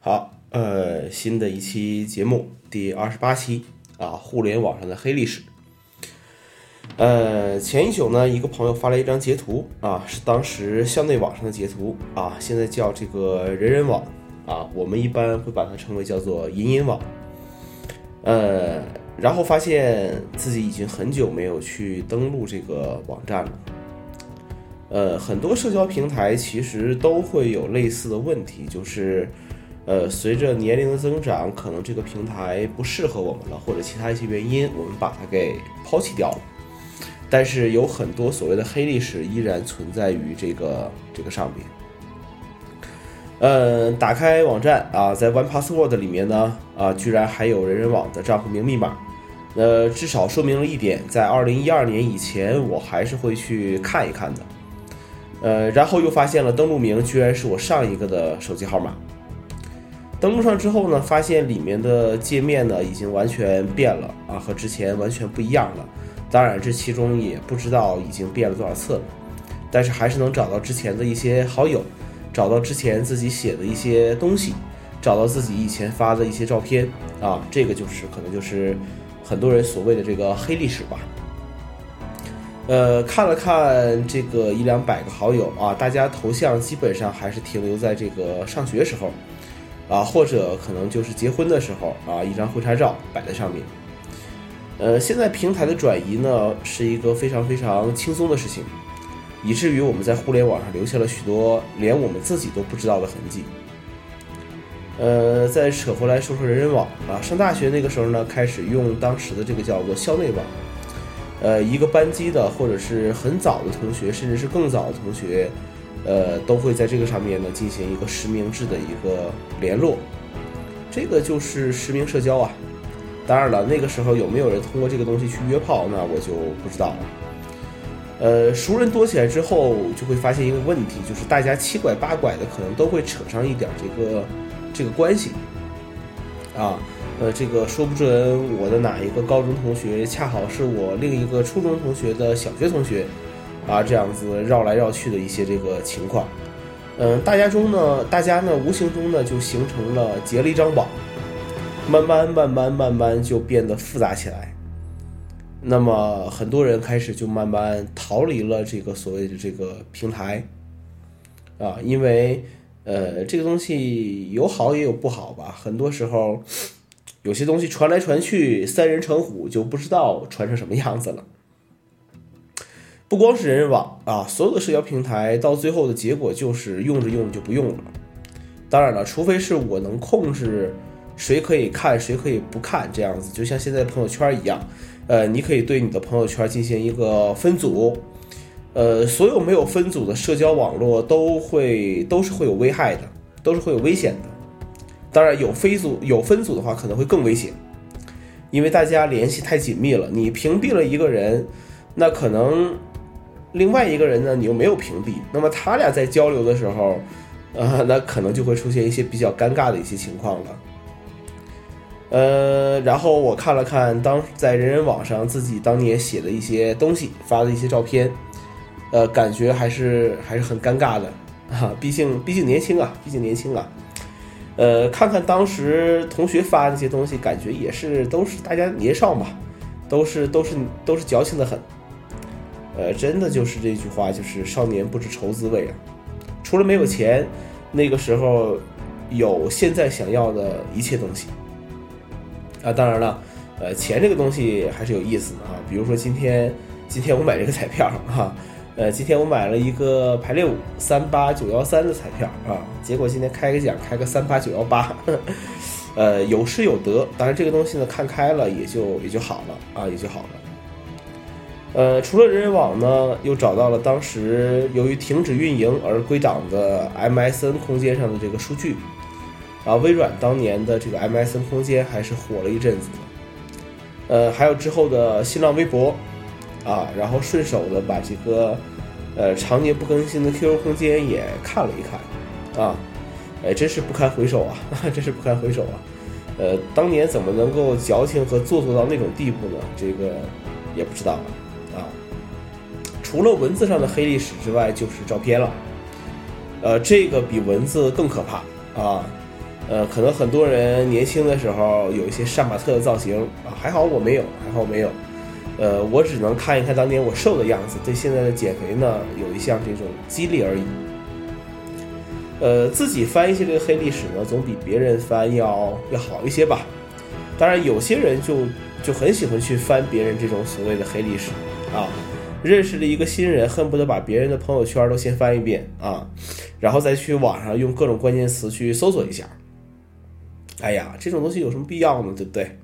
好，呃，新的一期节目，第二十八期啊，互联网上的黑历史。呃，前一宿呢，一个朋友发了一张截图啊，是当时校内网上的截图啊，现在叫这个人人网啊，我们一般会把它称为叫做银银网。呃，然后发现自己已经很久没有去登录这个网站了。呃，很多社交平台其实都会有类似的问题，就是，呃，随着年龄的增长，可能这个平台不适合我们了，或者其他一些原因，我们把它给抛弃掉了。但是有很多所谓的黑历史依然存在于这个这个上面。呃，打开网站啊，在 One Password 里面呢，啊，居然还有人人网的账户名密码。呃，至少说明了一点，在二零一二年以前，我还是会去看一看的。呃，然后又发现了登录名居然是我上一个的手机号码。登录上之后呢，发现里面的界面呢已经完全变了啊，和之前完全不一样了。当然，这其中也不知道已经变了多少次了，但是还是能找到之前的一些好友，找到之前自己写的一些东西，找到自己以前发的一些照片啊，这个就是可能就是很多人所谓的这个黑历史吧。呃，看了看这个一两百个好友啊，大家头像基本上还是停留在这个上学时候，啊，或者可能就是结婚的时候啊，一张婚纱照摆在上面。呃，现在平台的转移呢，是一个非常非常轻松的事情，以至于我们在互联网上留下了许多连我们自己都不知道的痕迹。呃，再扯回来说说人人网啊，上大学那个时候呢，开始用当时的这个叫做校内网。呃，一个班级的或者是很早的同学，甚至是更早的同学，呃，都会在这个上面呢进行一个实名制的一个联络，这个就是实名社交啊。当然了，那个时候有没有人通过这个东西去约炮，那我就不知道了。呃，熟人多起来之后，就会发现一个问题，就是大家七拐八拐的，可能都会扯上一点这个这个关系啊。呃，这个说不准我的哪一个高中同学恰好是我另一个初中同学的小学同学，啊，这样子绕来绕去的一些这个情况，嗯，大家中呢，大家呢无形中呢就形成了结了一张网，慢慢慢慢慢慢就变得复杂起来，那么很多人开始就慢慢逃离了这个所谓的这个平台，啊，因为呃这个东西有好也有不好吧，很多时候。有些东西传来传去，三人成虎，就不知道传成什么样子了。不光是人人网啊，所有的社交平台到最后的结果就是用着用着就不用了。当然了，除非是我能控制谁可以看，谁可以不看，这样子，就像现在朋友圈一样，呃，你可以对你的朋友圈进行一个分组。呃，所有没有分组的社交网络都会都是会有危害的，都是会有危险的。当然，有非组有分组的话，可能会更危险，因为大家联系太紧密了。你屏蔽了一个人，那可能另外一个人呢，你又没有屏蔽，那么他俩在交流的时候，呃，那可能就会出现一些比较尴尬的一些情况了。呃，然后我看了看当在人人网上自己当年写的一些东西，发的一些照片，呃，感觉还是还是很尴尬的啊，毕竟毕竟年轻啊，毕竟年轻啊。呃，看看当时同学发那些东西，感觉也是都是大家年少嘛，都是都是都是矫情的很。呃，真的就是这句话，就是少年不知愁滋味啊。除了没有钱，那个时候有现在想要的一切东西。啊，当然了，呃，钱这个东西还是有意思的啊。比如说今天今天我买这个彩票哈。呃，今天我买了一个排列五三八九幺三的彩票啊，结果今天开个奖，开个三八九幺八，呃，有失有得。当然这个东西呢，看开了也就也就好了啊，也就好了。呃，除了人人网呢，又找到了当时由于停止运营而归档的 MSN 空间上的这个数据，啊，微软当年的这个 MSN 空间还是火了一阵子的。呃，还有之后的新浪微博。啊，然后顺手的把这个，呃，常年不更新的 QQ 空间也看了一看，啊，哎，真是不堪回首啊，真是不堪回首啊，呃，当年怎么能够矫情和做作到那种地步呢？这个也不知道，啊，除了文字上的黑历史之外，就是照片了，呃，这个比文字更可怕啊，呃，可能很多人年轻的时候有一些杀马特的造型啊，还好我没有，还好我没有。呃，我只能看一看当年我瘦的样子，对现在的减肥呢有一项这种激励而已。呃，自己翻一些这个黑历史呢，总比别人翻要要好一些吧。当然，有些人就就很喜欢去翻别人这种所谓的黑历史啊。认识了一个新人，恨不得把别人的朋友圈都先翻一遍啊，然后再去网上用各种关键词去搜索一下。哎呀，这种东西有什么必要呢？对不对？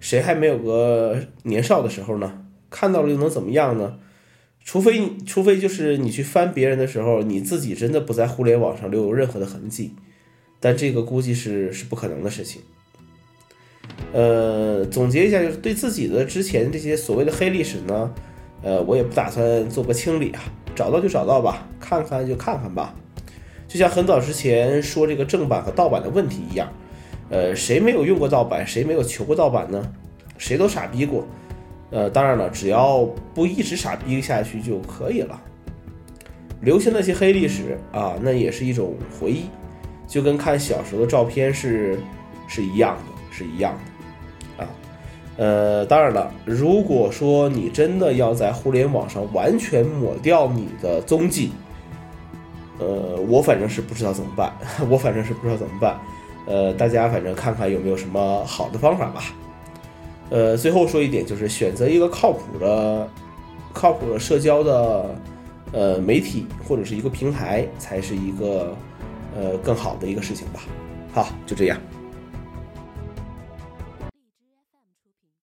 谁还没有个年少的时候呢？看到了又能怎么样呢？除非，除非就是你去翻别人的时候，你自己真的不在互联网上留有任何的痕迹，但这个估计是是不可能的事情。呃，总结一下，就是对自己的之前这些所谓的黑历史呢，呃，我也不打算做个清理啊，找到就找到吧，看看就看看吧。就像很早之前说这个正版和盗版的问题一样，呃，谁没有用过盗版，谁没有求过盗版呢？谁都傻逼过。呃，当然了，只要不一直傻逼下去就可以了。留下那些黑历史啊，那也是一种回忆，就跟看小时候的照片是是一样的，是一样的。呃，当然了，如果说你真的要在互联网上完全抹掉你的踪迹，呃，我反正是不知道怎么办，我反正是不知道怎么办。呃，大家反正看看有没有什么好的方法吧。呃，最后说一点，就是选择一个靠谱的、靠谱的社交的呃媒体或者是一个平台，才是一个呃更好的一个事情吧。好，就这样。